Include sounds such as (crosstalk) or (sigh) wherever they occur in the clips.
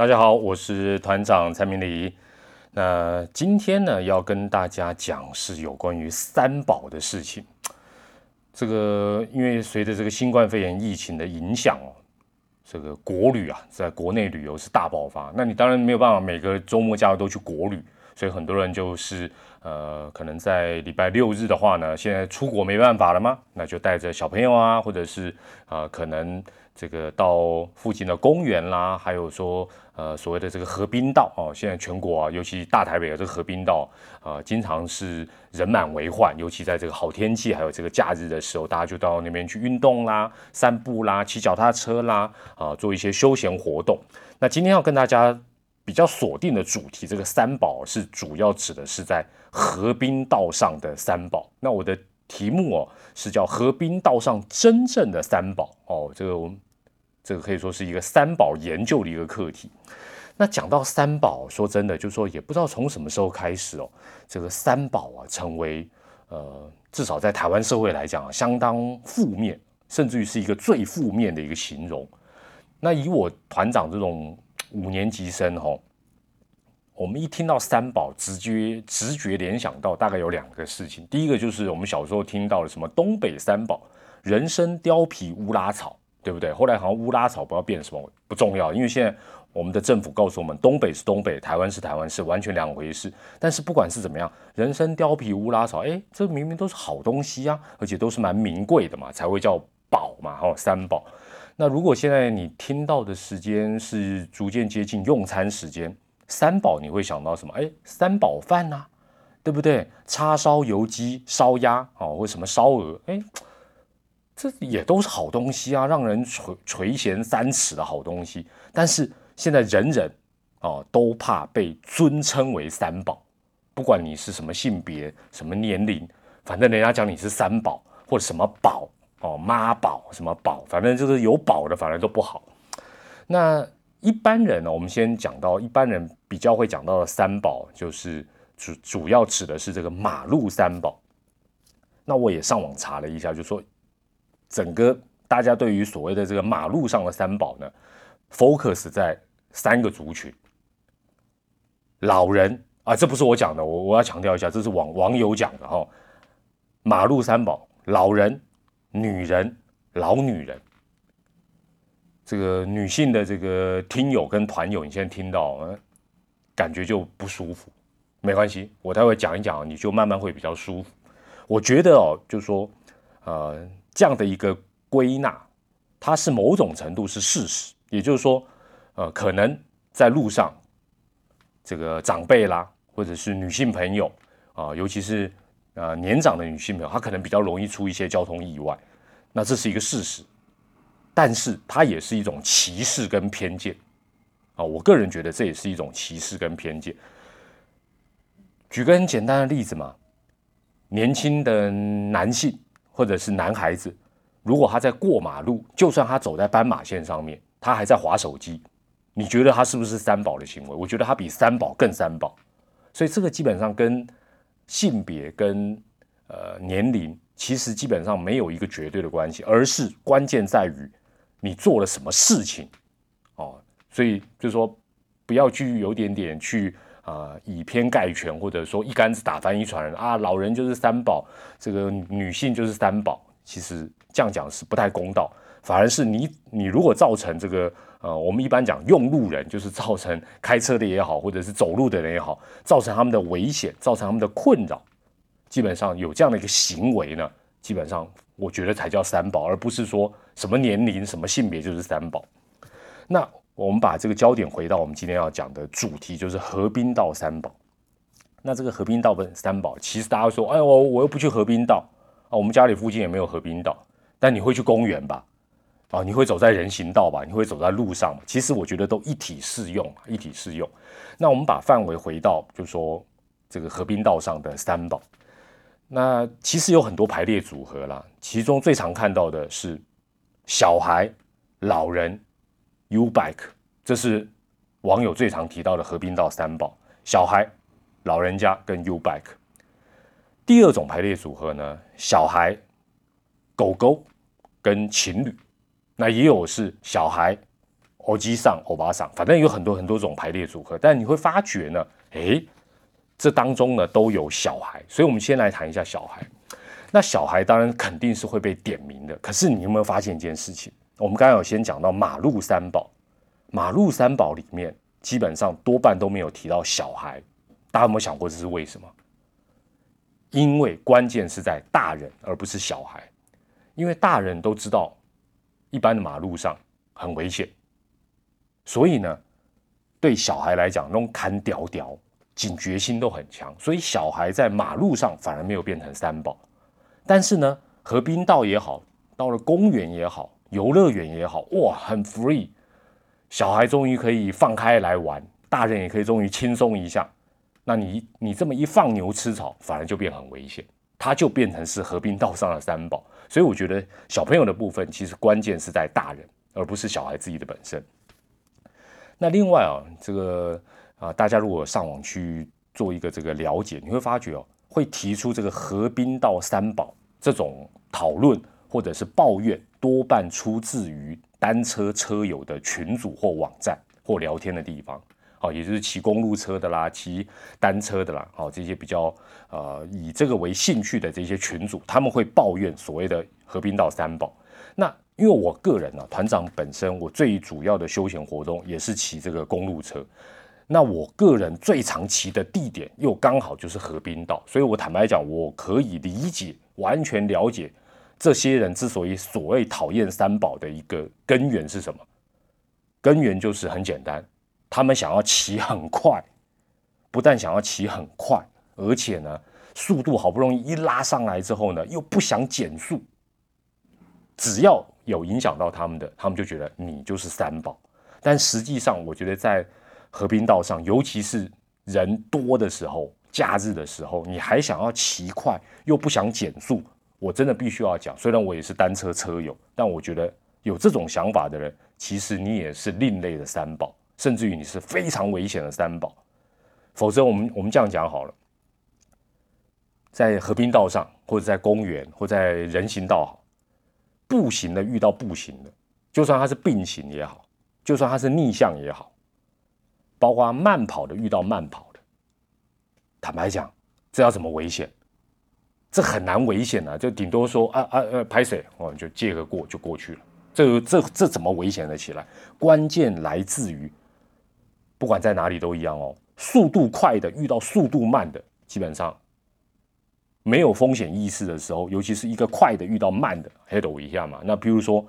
大家好，我是团长蔡明礼。那今天呢，要跟大家讲是有关于三宝的事情。这个因为随着这个新冠肺炎疫情的影响哦，这个国旅啊，在国内旅游是大爆发。那你当然没有办法每个周末假日都去国旅，所以很多人就是呃，可能在礼拜六日的话呢，现在出国没办法了吗？那就带着小朋友啊，或者是啊，可能。这个到附近的公园啦，还有说，呃，所谓的这个河滨道哦，现在全国啊，尤其大台北的这个河滨道啊，经常是人满为患，尤其在这个好天气还有这个假日的时候，大家就到那边去运动啦、散步啦、骑脚踏车啦，啊，做一些休闲活动。那今天要跟大家比较锁定的主题，这个三宝是主要指的是在河滨道上的三宝。那我的题目哦是叫河滨道上真正的三宝哦，这个我们。这个可以说是一个三宝研究的一个课题。那讲到三宝，说真的，就是说也不知道从什么时候开始哦，这个三宝啊，成为呃，至少在台湾社会来讲，相当负面，甚至于是一个最负面的一个形容。那以我团长这种五年级生哦，我们一听到三宝，直接直觉联想到大概有两个事情。第一个就是我们小时候听到的什么东北三宝：人参、貂皮、乌拉草。对不对？后来好像乌拉草不知道变什么不重要，因为现在我们的政府告诉我们，东北是东北，台湾是台湾，是完全两回事。但是不管是怎么样，人参、貂皮、乌拉草，哎，这明明都是好东西啊，而且都是蛮名贵的嘛，才会叫宝嘛，哈，三宝。那如果现在你听到的时间是逐渐接近用餐时间，三宝你会想到什么？哎，三宝饭呐，对不对？叉烧、油鸡、烧鸭，哦，或什么烧鹅，哎。这也都是好东西啊，让人垂垂涎三尺的好东西。但是现在人人哦都怕被尊称为三宝，不管你是什么性别、什么年龄，反正人家讲你是三宝或者什么宝哦妈宝什么宝，反正就是有宝的，反正都不好。那一般人呢，我们先讲到一般人比较会讲到的三宝，就是主主要指的是这个马路三宝。那我也上网查了一下，就说。整个大家对于所谓的这个马路上的三宝呢，focus 在三个族群：老人啊，这不是我讲的，我我要强调一下，这是网网友讲的哈。马路三宝：老人、女人、老女人。这个女性的这个听友跟团友，你现在听到，感觉就不舒服，没关系，我待会讲一讲，你就慢慢会比较舒服。我觉得哦，就是说，呃。这样的一个归纳，它是某种程度是事实，也就是说，呃，可能在路上，这个长辈啦，或者是女性朋友啊，尤其是呃年长的女性朋友，她可能比较容易出一些交通意外，那这是一个事实，但是它也是一种歧视跟偏见啊，我个人觉得这也是一种歧视跟偏见。举个很简单的例子嘛，年轻的男性。或者是男孩子，如果他在过马路，就算他走在斑马线上面，他还在划手机，你觉得他是不是三宝的行为？我觉得他比三宝更三宝。所以这个基本上跟性别跟呃年龄其实基本上没有一个绝对的关系，而是关键在于你做了什么事情哦。所以就是说，不要去有点点去。啊，以偏概全，或者说一竿子打翻一船人啊，老人就是三宝，这个女性就是三宝，其实这样讲是不太公道，反而是你你如果造成这个呃，我们一般讲用路人，就是造成开车的也好，或者是走路的人也好，造成他们的危险，造成他们的困扰，基本上有这样的一个行为呢，基本上我觉得才叫三宝，而不是说什么年龄、什么性别就是三宝，那。我们把这个焦点回到我们今天要讲的主题，就是河滨道三宝。那这个河滨道的三宝，其实大家说，哎，我我又不去河滨道啊，我们家里附近也没有河滨道。但你会去公园吧？啊，你会走在人行道吧？你会走在路上？其实我觉得都一体适用，一体适用。那我们把范围回到，就说这个河滨道上的三宝。那其实有很多排列组合啦，其中最常看到的是小孩、老人。U bike，这是网友最常提到的河滨道三宝：小孩、老人家跟 U bike。第二种排列组合呢，小孩、狗狗跟情侣。那也有是小孩、欧基上、欧巴上，反正有很多很多种排列组合。但你会发觉呢，诶，这当中呢都有小孩，所以我们先来谈一下小孩。那小孩当然肯定是会被点名的，可是你有没有发现一件事情？我们刚刚有先讲到马路三宝，马路三宝里面基本上多半都没有提到小孩，大家有没有想过这是为什么？因为关键是在大人而不是小孩，因为大人都知道一般的马路上很危险，所以呢，对小孩来讲那种砍屌屌警觉心都很强，所以小孩在马路上反而没有变成三宝。但是呢，河滨道也好，到了公园也好，游乐园也好，哇，很 free，小孩终于可以放开来玩，大人也可以终于轻松一下。那你你这么一放牛吃草，反而就变很危险，它就变成是河滨道上的三宝。所以我觉得小朋友的部分，其实关键是在大人，而不是小孩自己的本身。那另外啊，这个啊，大家如果上网去做一个这个了解，你会发觉哦，会提出这个河滨道三宝。这种讨论或者是抱怨，多半出自于单车车友的群组或网站或聊天的地方，好，也就是骑公路车的啦，骑单车的啦，好，这些比较呃以这个为兴趣的这些群组，他们会抱怨所谓的河滨道三宝。那因为我个人呢，团长本身我最主要的休闲活动也是骑这个公路车。那我个人最常骑的地点又刚好就是河滨道，所以我坦白讲，我可以理解、完全了解这些人之所以所谓讨厌三宝的一个根源是什么。根源就是很简单，他们想要骑很快，不但想要骑很快，而且呢，速度好不容易一拉上来之后呢，又不想减速。只要有影响到他们的，他们就觉得你就是三宝。但实际上，我觉得在和平道上，尤其是人多的时候，假日的时候，你还想要骑快又不想减速，我真的必须要讲。虽然我也是单车车友，但我觉得有这种想法的人，其实你也是另类的三宝，甚至于你是非常危险的三宝。否则，我们我们这样讲好了，在河滨道上，或者在公园，或在人行道好，步行的遇到步行的，就算他是并行也好，就算他是逆向也好。包括慢跑的遇到慢跑的，坦白讲，这要怎么危险？这很难危险啊！就顶多说啊啊啊拍水，哦就借个过就过去了。这这这怎么危险的起来？关键来自于，不管在哪里都一样哦。速度快的遇到速度慢的，基本上没有风险意识的时候，尤其是一个快的遇到慢的，head 一下嘛。那比如说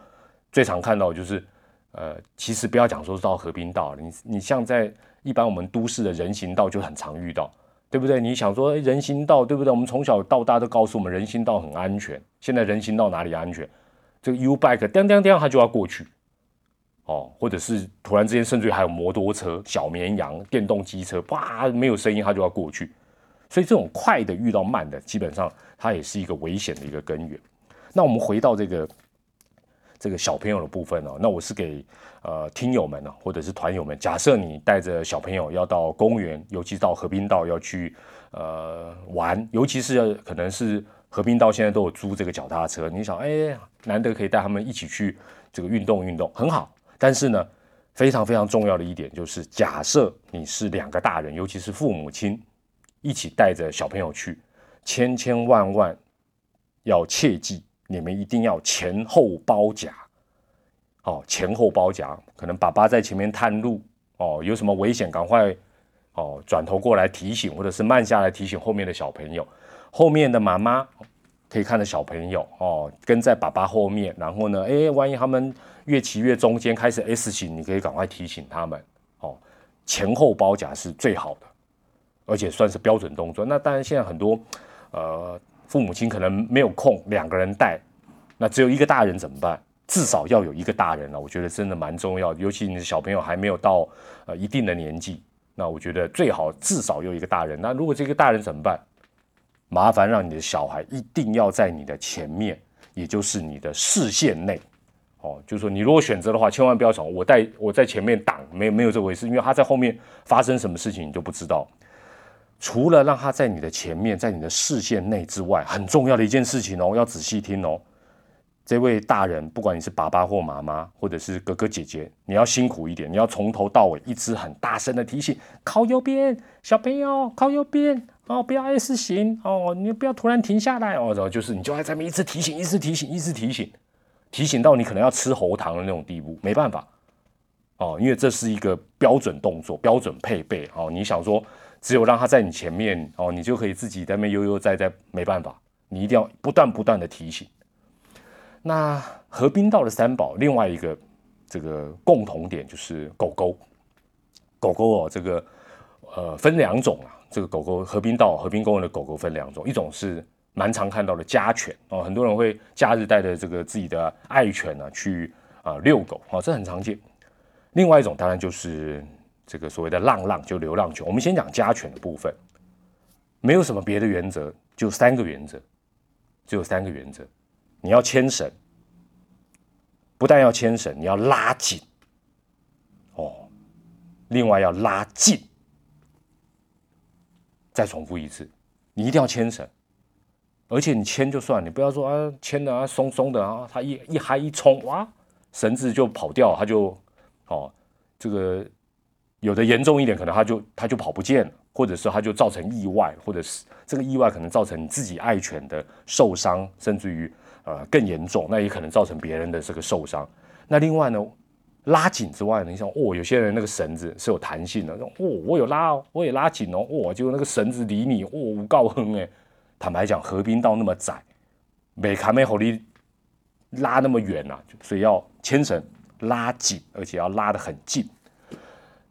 最常看到就是。呃，其实不要讲说是到河滨道，你你像在一般我们都市的人行道就很常遇到，对不对？你想说人行道对不对？我们从小到大都告诉我们人行道很安全，现在人行道哪里安全？这个 U bike 叮叮叮，它就要过去，哦，或者是突然之间，甚至于还有摩托车、小绵羊、电动机车，啪，没有声音它就要过去，所以这种快的遇到慢的，基本上它也是一个危险的一个根源。那我们回到这个。这个小朋友的部分哦，那我是给呃听友们呢，或者是团友们，假设你带着小朋友要到公园，尤其到河滨道要去呃玩，尤其是可能是河滨道现在都有租这个脚踏车，你想哎，难得可以带他们一起去这个运动运动，很好。但是呢，非常非常重要的一点就是，假设你是两个大人，尤其是父母亲一起带着小朋友去，千千万万要切记。你们一定要前后包夹，哦，前后包夹，可能爸爸在前面探路，哦，有什么危险赶快，哦，转头过来提醒，或者是慢下来提醒后面的小朋友，后面的妈妈可以看着小朋友，哦，跟在爸爸后面，然后呢，哎，万一他们越骑越中间开始 S 型，你可以赶快提醒他们，哦，前后包夹是最好的，而且算是标准动作。那当然现在很多，呃。父母亲可能没有空，两个人带，那只有一个大人怎么办？至少要有一个大人了，我觉得真的蛮重要。尤其你的小朋友还没有到呃一定的年纪，那我觉得最好至少有一个大人。那如果这个大人怎么办？麻烦让你的小孩一定要在你的前面，也就是你的视线内。哦，就是说你如果选择的话，千万不要想我带我在前面挡，没有没有这回事，因为他在后面发生什么事情你就不知道。除了让他在你的前面，在你的视线内之外，很重要的一件事情哦，要仔细听哦。这位大人，不管你是爸爸或妈妈，或者是哥哥姐姐，你要辛苦一点，你要从头到尾一直很大声的提醒：靠右边，小朋友靠右边哦，不要 S 型哦，你不要突然停下来哦，然后就是你就在这边一直提醒，一直提醒，一直提醒，提醒到你可能要吃喉糖的那种地步，没办法哦，因为这是一个标准动作、标准配备哦。你想说只有让他在你前面哦，你就可以自己在那边悠悠哉哉，没办法，你一定要不断不断的提醒。那河滨道的三宝，另外一个这个共同点就是狗狗。狗狗哦，这个呃分两种啊。这个狗狗河滨道、河滨公园的狗狗分两种，一种是蛮常看到的家犬哦，很多人会假日带着这个自己的爱犬呢去啊遛狗啊，这很常见。另外一种当然就是这个所谓的浪浪，就流浪犬。我们先讲家犬的部分，没有什么别的原则，就三个原则，只有三个原则。你要牵绳，不但要牵绳，你要拉紧哦。另外要拉近。再重复一次，你一定要牵绳，而且你牵就算，你不要说啊牵的啊松松的啊，它一一嗨一冲哇，绳子就跑掉，它就哦这个有的严重一点，可能它就它就跑不见了，或者是它就造成意外，或者是这个意外可能造成你自己爱犬的受伤，甚至于。呃，更严重，那也可能造成别人的这个受伤。那另外呢，拉紧之外呢，你想，哦，有些人那个绳子是有弹性的，哦，我有拉哦，我也拉紧哦，哦，结果那个绳子离你，哦，五告哼哎。坦白讲，河滨道那么窄，没卡没好力拉那么远呐，所以要牵绳拉紧，而且要拉得很近。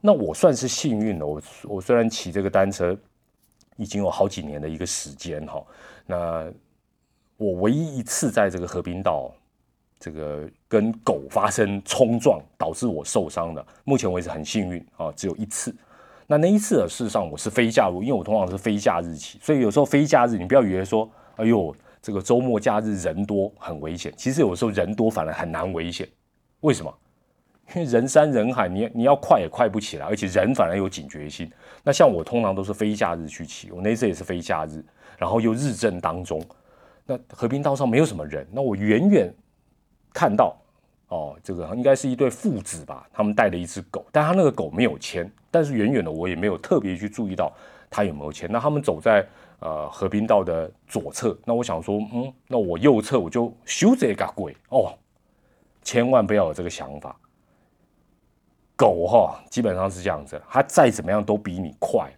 那我算是幸运的，我我虽然骑这个单车已经有好几年的一个时间哈，那。我唯一一次在这个河滨道，这个跟狗发生冲撞，导致我受伤的，目前为止很幸运啊，只有一次。那那一次的，事实上我是非假日，因为我通常是非假日骑，所以有时候非假日，你不要以为说，哎呦，这个周末假日人多很危险。其实有时候人多反而很难危险，为什么？因为人山人海，你你要快也快不起来，而且人反而有警觉性。那像我通常都是非假日去骑，我那次也是非假日，然后又日正当中。那和平道上没有什么人，那我远远看到，哦，这个应该是一对父子吧，他们带了一只狗，但他那个狗没有牵，但是远远的我也没有特别去注意到他有没有牵。那他们走在呃和平道的左侧，那我想说，嗯，那我右侧我就修这个鬼哦，千万不要有这个想法。狗哈基本上是这样子，它再怎么样都比你快，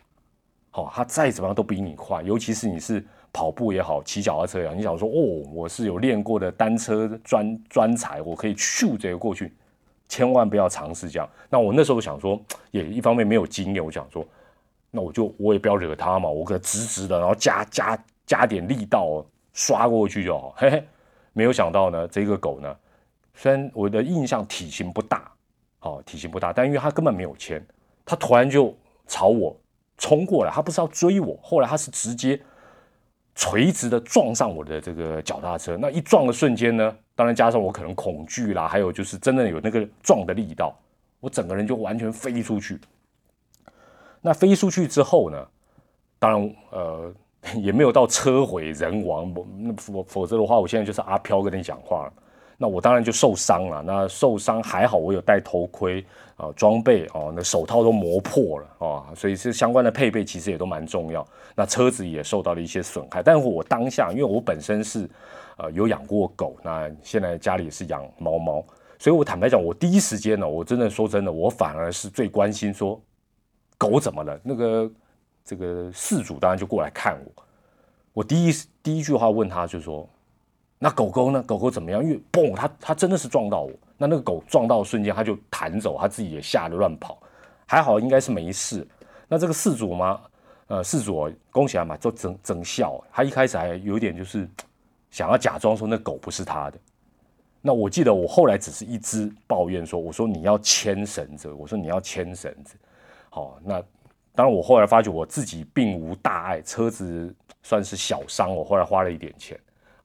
好，它再怎么样都比你快，尤其是你是。跑步也好，骑脚踏车也好，你想说哦，我是有练过的单车专专才，我可以咻这个过去，千万不要尝试这样。那我那时候想说，也一方面没有经验，我想说，那我就我也不要惹他嘛，我可直直的，然后加加加点力道刷过去就好。嘿嘿，没有想到呢，这个狗呢，虽然我的印象体型不大，哦，体型不大，但因为它根本没有牵，它突然就朝我冲过来，它不是要追我，后来它是直接。垂直的撞上我的这个脚踏车，那一撞的瞬间呢，当然加上我可能恐惧啦，还有就是真的有那个撞的力道，我整个人就完全飞出去。那飞出去之后呢，当然呃 (laughs) 也没有到车毁人亡，否否则的话，我现在就是阿飘跟你讲话了。那我当然就受伤了。那受伤还好，我有戴头盔啊，装备哦，那手套都磨破了啊，所以是相关的配备其实也都蛮重要。那车子也受到了一些损害，但是我当下因为我本身是呃有养过狗，那现在家里是养猫猫，所以我坦白讲，我第一时间呢，我真的说真的，我反而是最关心说狗怎么了。那个这个事主当然就过来看我，我第一第一句话问他就说。那狗狗呢？狗狗怎么样？因为嘣，它它真的是撞到我。那那个狗撞到的瞬间，它就弹走，它自己也吓得乱跑。还好，应该是没事。那这个事主吗？呃，事主恭喜他嘛，就整整笑。他一开始还有点就是想要假装说那狗不是他的。那我记得我后来只是一直抱怨说，我说你要牵绳子，我说你要牵绳子。好，那当然我后来发觉我自己并无大碍，车子算是小伤，我后来花了一点钱。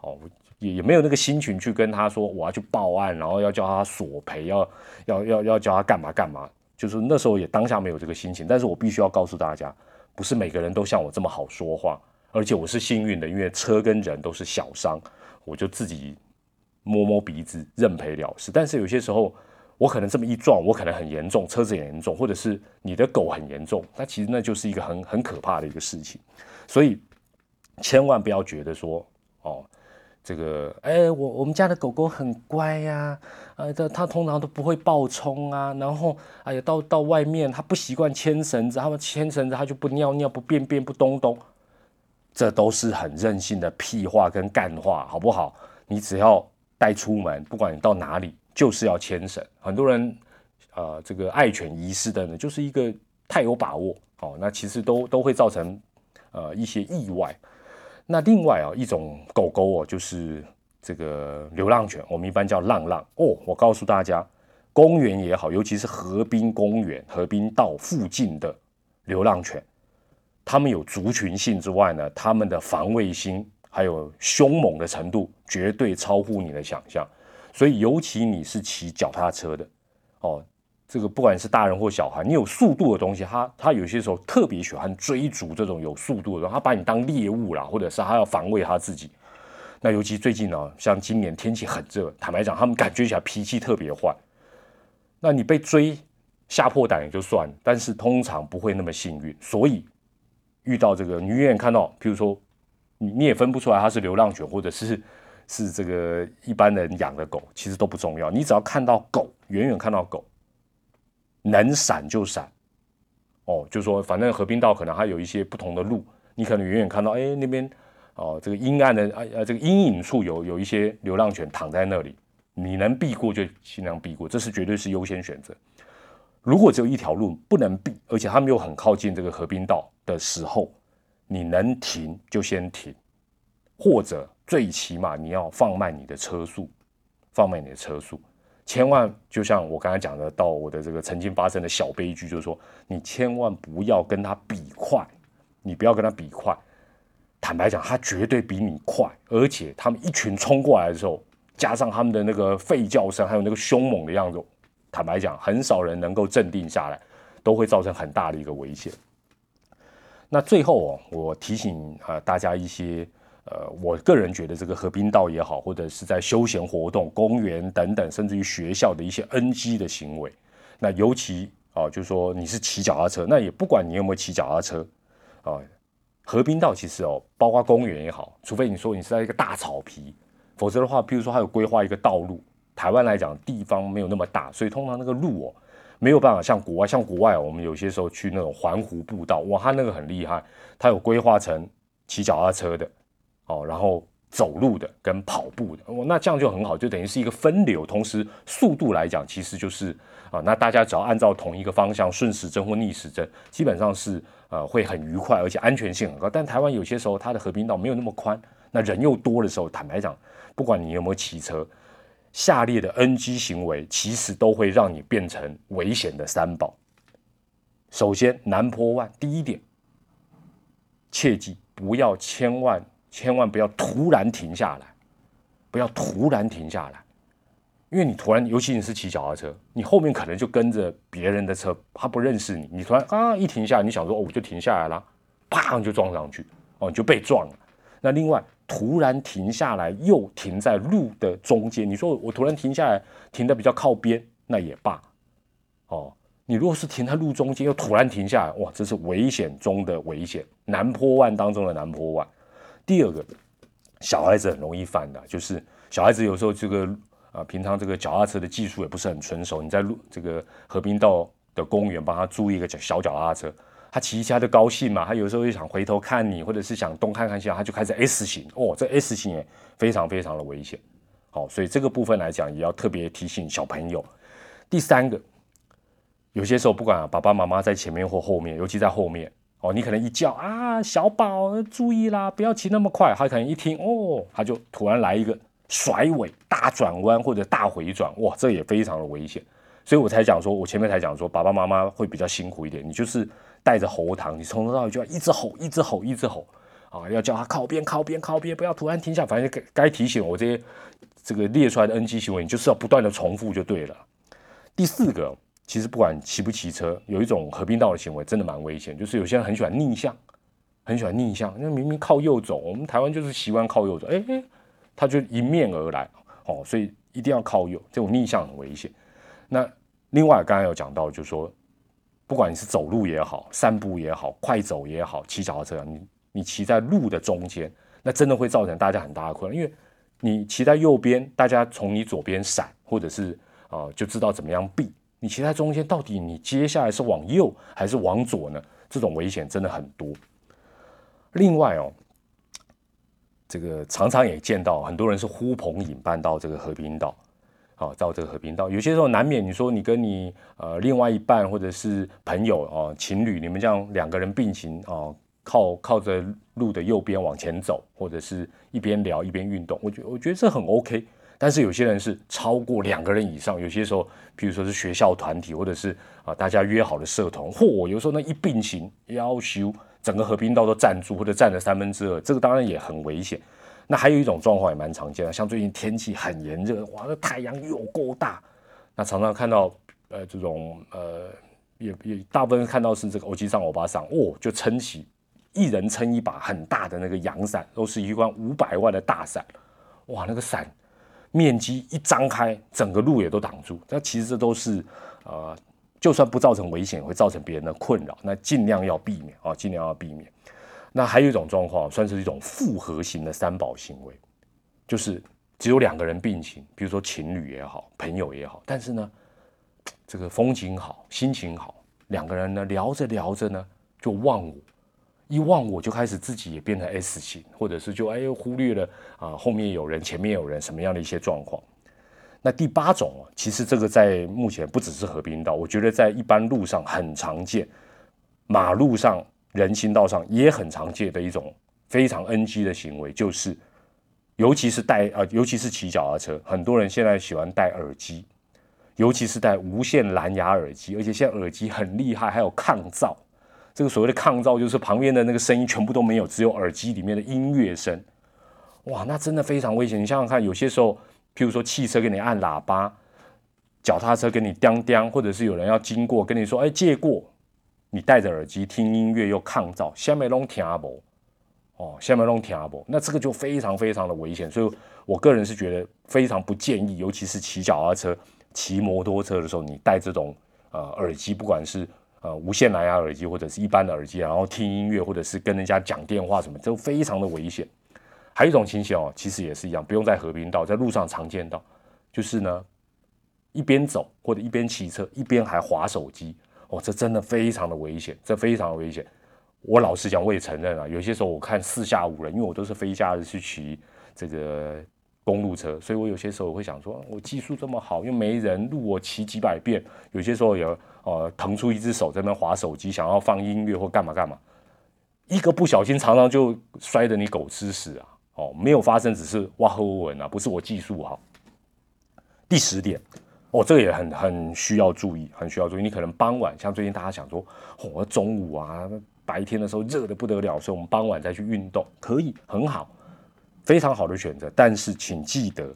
哦。也也没有那个心情去跟他说我要去报案，然后要叫他索赔，要要要要叫他干嘛干嘛。就是那时候也当下没有这个心情，但是我必须要告诉大家，不是每个人都像我这么好说话，而且我是幸运的，因为车跟人都是小伤，我就自己摸摸鼻子认赔了事。但是有些时候，我可能这么一撞，我可能很严重，车子也严重，或者是你的狗很严重，那其实那就是一个很很可怕的一个事情。所以千万不要觉得说哦。这个哎，我我们家的狗狗很乖呀，呃，它它通常都不会暴冲啊，然后哎呀，到到外面它不习惯牵绳子，它们牵绳子它就不尿尿不便便不咚咚，这都是很任性的屁话跟干话，好不好？你只要带出门，不管你到哪里，就是要牵绳。很多人呃，这个爱犬遗失的呢，就是一个太有把握哦，那其实都都会造成呃一些意外。那另外啊，一种狗狗哦，就是这个流浪犬，我们一般叫浪浪哦。我告诉大家，公园也好，尤其是河滨公园、河滨道附近的流浪犬，它们有族群性之外呢，它们的防卫心还有凶猛的程度，绝对超乎你的想象。所以，尤其你是骑脚踏车的哦。这个不管是大人或小孩，你有速度的东西，他他有些时候特别喜欢追逐这种有速度的，然后他把你当猎物啦，或者是他要防卫他自己。那尤其最近呢，像今年天气很热，坦白讲，他们感觉起来脾气特别坏。那你被追吓破胆也就算，但是通常不会那么幸运。所以遇到这个，你远远看到，譬如说你你也分不出来它是流浪犬或者是是这个一般人养的狗，其实都不重要。你只要看到狗，远远看到狗。能闪就闪，哦，就说反正河滨道可能还有一些不同的路，你可能远远看到，哎，那边哦，这个阴暗的啊啊，这个阴影处有有一些流浪犬躺在那里，你能避过就尽量避过，这是绝对是优先选择。如果只有一条路不能避，而且他们又很靠近这个河滨道的时候，你能停就先停，或者最起码你要放慢你的车速，放慢你的车速。千万就像我刚才讲的，到我的这个曾经发生的小悲剧，就是说，你千万不要跟他比快，你不要跟他比快。坦白讲，他绝对比你快，而且他们一群冲过来的时候，加上他们的那个吠叫声，还有那个凶猛的样子，坦白讲，很少人能够镇定下来，都会造成很大的一个危险。那最后哦，我提醒啊大家一些。呃，我个人觉得这个河滨道也好，或者是在休闲活动、公园等等，甚至于学校的一些 NG 的行为，那尤其啊，就是说你是骑脚踏车，那也不管你有没有骑脚踏车啊，河滨道其实哦，包括公园也好，除非你说你是在一个大草皮，否则的话，譬如说它有规划一个道路，台湾来讲地方没有那么大，所以通常那个路哦，没有办法像国外，像国外我们有些时候去那种环湖步道，哇，它那个很厉害，它有规划成骑脚踏车的。哦，然后走路的跟跑步的，哦，那这样就很好，就等于是一个分流，同时速度来讲，其实就是啊，那大家只要按照同一个方向顺时针或逆时针，基本上是呃会很愉快，而且安全性很高。但台湾有些时候它的河滨道没有那么宽，那人又多的时候，坦白讲，不管你有没有骑车，下列的 NG 行为其实都会让你变成危险的三宝。首先，南坡湾第一点，切记不要千万。千万不要突然停下来，不要突然停下来，因为你突然，尤其你是骑脚踏车，你后面可能就跟着别人的车，他不认识你，你突然啊一停下来，你想说哦我就停下来了，啪就撞上去，哦你就被撞了。那另外突然停下来又停在路的中间，你说我突然停下来停的比较靠边，那也罢，哦你如果是停在路中间又突然停下来，哇这是危险中的危险，南坡湾当中的南坡湾。第二个，小孩子很容易犯的，就是小孩子有时候这个啊，平常这个脚踏车的技术也不是很纯熟。你在路这个和平道的公园帮他租一个小脚踏车，他骑起来就高兴嘛。他有时候又想回头看你，或者是想东看看西，他就开始 S 型哦，这 S 型也非常非常的危险。好，所以这个部分来讲，也要特别提醒小朋友。第三个，有些时候不管爸爸妈妈在前面或后面，尤其在后面。哦，你可能一叫啊，小宝注意啦，不要骑那么快。他可能一听哦，他就突然来一个甩尾、大转弯或者大回转，哇，这也非常的危险。所以我才讲说，我前面才讲说，爸爸妈妈会比较辛苦一点。你就是带着喉糖，你从头到尾就要一直吼、一直吼、一直吼啊，要叫他靠边、靠边、靠边，不要突然停下。反正该该提醒我这些这个列出来的 NG 行为，你就是要不断的重复就对了。第四个。其实不管骑不骑车，有一种合并道的行为真的蛮危险，就是有些人很喜欢逆向，很喜欢逆向。那明明靠右走，我们台湾就是习惯靠右走，哎，他就迎面而来，哦，所以一定要靠右，这种逆向很危险。那另外刚刚有讲到，就是说，不管你是走路也好，散步也好，快走也好，骑脚踏车，你你骑在路的中间，那真的会造成大家很大的困扰，因为你骑在右边，大家从你左边闪，或者是啊就知道怎么样避。你骑在中间，到底你接下来是往右还是往左呢？这种危险真的很多。另外哦。这个常常也见到很多人是呼朋引伴到这个和平道，好到这个和平道，有些时候难免你说你跟你呃另外一半或者是朋友哦情侣，你们这样两个人并行哦，靠靠着路的右边往前走，或者是一边聊一边运动，我觉我觉得这很 OK。但是有些人是超过两个人以上，有些时候，譬如说是学校团体，或者是啊大家约好的社团，嚯，有时候那一并行要修。整个河滨道都占住或者占了三分之二，这个当然也很危险。那还有一种状况也蛮常见的，像最近天气很炎热，哇，那太阳又够大，那常常看到呃这种呃也也大部分看到是这个欧吉桑欧巴桑哦，就撑起一人撑一把很大的那个阳伞，都是一罐五百万的大伞，哇，那个伞面积一张开，整个路也都挡住。那其实这都是呃。就算不造成危险，会造成别人的困扰，那尽量要避免啊，尽量要避免。那还有一种状况，算是一种复合型的三宝行为，就是只有两个人并行，比如说情侣也好，朋友也好，但是呢，这个风景好，心情好，两个人呢聊着聊着呢就忘我，一忘我就开始自己也变成 S 型，或者是就哎忽略了啊后面有人，前面有人，什么样的一些状况。那第八种哦，其实这个在目前不只是河滨道，我觉得在一般路上很常见，马路上、人行道上也很常见的一种非常 NG 的行为，就是，尤其是戴啊，尤其是骑脚踏车，很多人现在喜欢戴耳机，尤其是戴无线蓝牙耳机，而且现在耳机很厉害，还有抗噪。这个所谓的抗噪，就是旁边的那个声音全部都没有，只有耳机里面的音乐声。哇，那真的非常危险。你想想看，有些时候。譬如说，汽车给你按喇叭，脚踏车给你叮叮，或者是有人要经过跟你说：“哎，借过。”你戴着耳机听音乐又抗噪，下面弄听不？哦，下面弄听不？那这个就非常非常的危险。所以我个人是觉得非常不建议，尤其是骑脚踏车、骑摩托车的时候，你戴这种呃耳机，不管是呃无线蓝牙耳机或者是一般的耳机，然后听音乐或者是跟人家讲电话什么，都非常的危险。还有一种情形哦，其实也是一样，不用在河滨道，在路上常见到，就是呢，一边走或者一边骑车，一边还划手机哦，这真的非常的危险，这非常危险。我老实讲，我也承认啊，有些时候我看四下无人，因为我都是非假日去骑这个公路车，所以我有些时候我会想说，我技术这么好，又没人路，我骑几百遍，有些时候有呃腾出一只手在那划手机，想要放音乐或干嘛干嘛，一个不小心常常就摔得你狗吃屎啊！哦，没有发生，只是挖后文啊，不是我技术好。第十点，哦，这个也很很需要注意，很需要注意。你可能傍晚，像最近大家想说，哦，中午啊，白天的时候热的不得了，所以我们傍晚再去运动，可以很好，非常好的选择。但是请记得，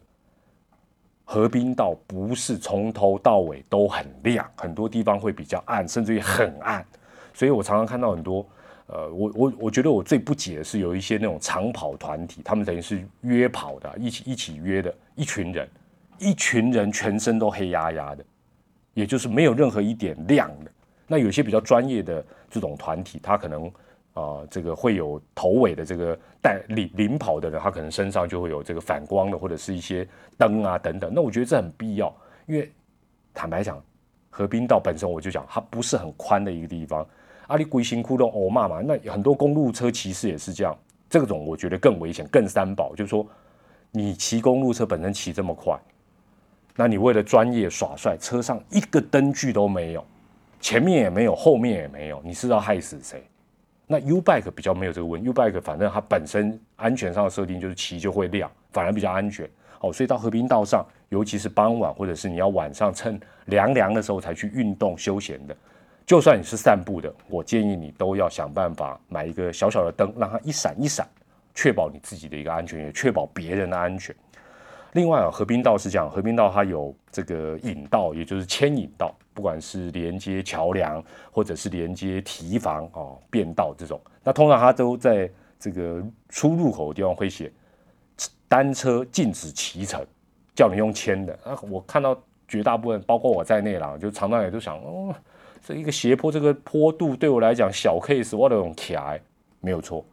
河滨道不是从头到尾都很亮，很多地方会比较暗，甚至于很暗。所以我常常看到很多。呃，我我我觉得我最不解的是有一些那种长跑团体，他们等于是约跑的，一起一起约的一群人，一群人全身都黑压压的，也就是没有任何一点亮的。那有些比较专业的这种团体，他可能啊，这个会有头尾的这个带领领跑的人，他可能身上就会有这个反光的或者是一些灯啊等等。那我觉得这很必要，因为坦白讲，河滨道本身我就讲它不是很宽的一个地方。阿里龟行窟窿我骂嘛，那很多公路车骑士也是这样，这种我觉得更危险，更三宝，就是说你骑公路车本身骑这么快，那你为了专业耍帅，车上一个灯具都没有，前面也没有，后面也没有，你是要害死谁？那 U bike 比较没有这个问，U bike 反正它本身安全上的设定就是骑就会亮，反而比较安全。哦，所以到和平道上，尤其是傍晚或者是你要晚上趁凉凉的时候才去运动休闲的。就算你是散步的，我建议你都要想办法买一个小小的灯，让它一闪一闪，确保你自己的一个安全，也确保别人的安全。另外啊，河滨道是这样，河滨道它有这个引道，也就是牵引道，不管是连接桥梁或者是连接堤防哦，便道这种，那通常它都在这个出入口的地方会写单车禁止骑乘叫你用牵的啊。我看到绝大部分，包括我在内啦，就常常也都想，哦，这一个斜坡，这个坡度对我来讲小 case，我都用骑，没有错。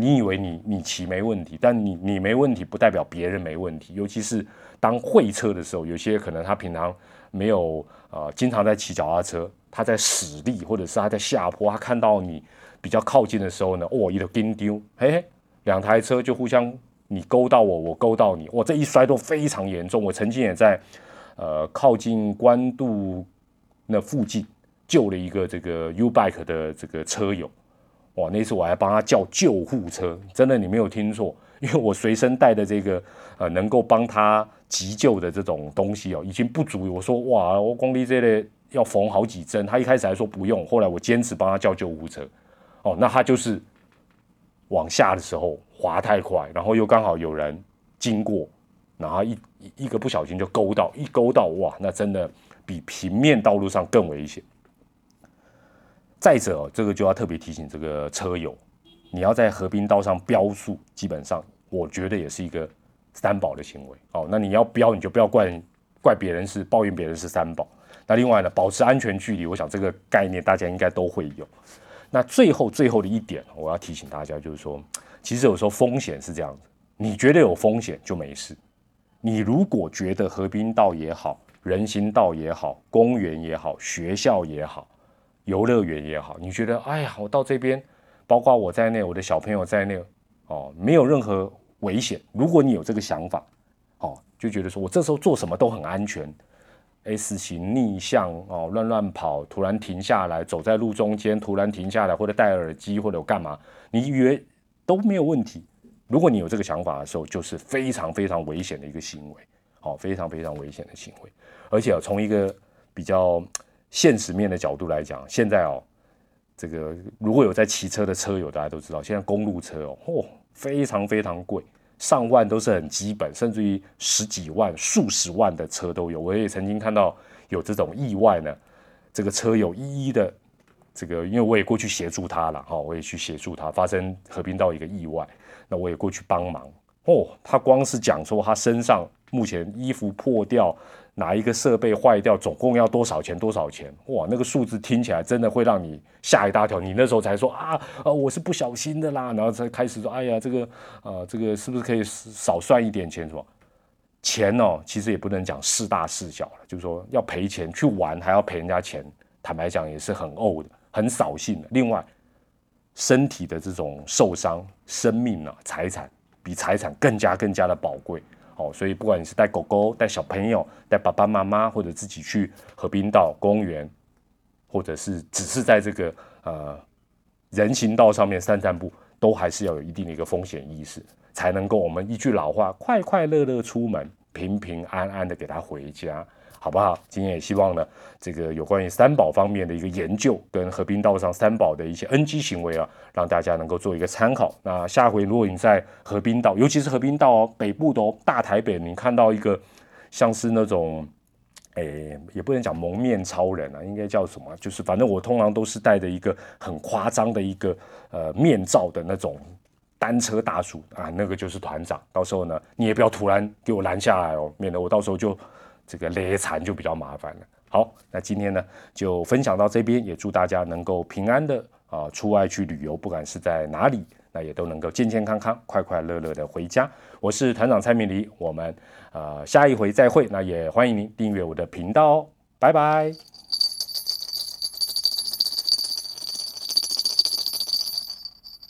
你以为你你骑没问题，但你你没问题不代表别人没问题。尤其是当会车的时候，有些可能他平常没有呃经常在骑脚踏车，他在使力或者是他在下坡，他看到你比较靠近的时候呢，哦，一个跟丢，嘿嘿，两台车就互相你勾到我，我勾到你，哇，这一摔都非常严重。我曾经也在呃靠近关渡那附近救了一个这个 U bike 的这个车友。哇！那次我还帮他叫救护车，真的你没有听错，因为我随身带的这个呃能够帮他急救的这种东西哦，已经不足以。我说哇，我光力这类要缝好几针，他一开始还说不用，后来我坚持帮他叫救护车。哦，那他就是往下的时候滑太快，然后又刚好有人经过，然后一一个不小心就勾到，一勾到哇，那真的比平面道路上更危险。再者，这个就要特别提醒这个车友，你要在河滨道上标速，基本上我觉得也是一个三宝的行为。哦，那你要标，你就不要怪怪别人是抱怨别人是三宝。那另外呢，保持安全距离，我想这个概念大家应该都会有。那最后最后的一点，我要提醒大家，就是说，其实有时候风险是这样子，你觉得有风险就没事。你如果觉得河滨道也好，人行道也好，公园也好，学校也好。游乐园也好，你觉得哎呀，我到这边，包括我在内，我的小朋友在内，哦，没有任何危险。如果你有这个想法，哦，就觉得说我这时候做什么都很安全，S 型逆向哦，乱乱跑，突然停下来，走在路中间，突然停下来，或者戴耳机，或者我干嘛，你以为都没有问题。如果你有这个想法的时候，就是非常非常危险的一个行为，哦，非常非常危险的行为，而且从一个比较。现实面的角度来讲，现在哦，这个如果有在骑车的车友，大家都知道，现在公路车哦，嚯，非常非常贵，上万都是很基本，甚至于十几万、数十万的车都有。我也曾经看到有这种意外呢，这个车友一一的这个，因为我也过去协助他了，哈，我也去协助他，发生和平道一个意外，那我也过去帮忙。哦，他光是讲说他身上目前衣服破掉。哪一个设备坏掉，总共要多少钱？多少钱？哇，那个数字听起来真的会让你吓一大跳。你那时候才说啊，呃，我是不小心的啦，然后才开始说，哎呀，这个，呃，这个是不是可以少算一点钱？什么钱哦？其实也不能讲是大是小了，就是说要赔钱去玩，还要赔人家钱，坦白讲也是很怄的，很扫兴的。另外，身体的这种受伤，生命啊，财产比财产更加更加的宝贵。哦，所以不管你是带狗狗、带小朋友、带爸爸妈妈，或者自己去河滨道、公园，或者是只是在这个呃人行道上面散散步，都还是要有一定的一个风险意识，才能够我们一句老话，快快乐乐出门，平平安安的给他回家。好不好？今天也希望呢，这个有关于三宝方面的一个研究，跟河滨道上三宝的一些 NG 行为啊，让大家能够做一个参考。那下回如果你在河滨道，尤其是河滨道哦，北部的，大台北，你看到一个像是那种，诶，也不能讲蒙面超人啊，应该叫什么？就是反正我通常都是戴着一个很夸张的一个呃面罩的那种单车大叔啊，那个就是团长。到时候呢，你也不要突然给我拦下来哦，免得我到时候就。这个累残就比较麻烦了。好，那今天呢就分享到这边，也祝大家能够平安的啊出外去旅游，不管是在哪里，那也都能够健健康康、快快乐乐的回家。我是团长蔡明黎，我们呃下一回再会。那也欢迎您订阅我的频道哦，拜拜。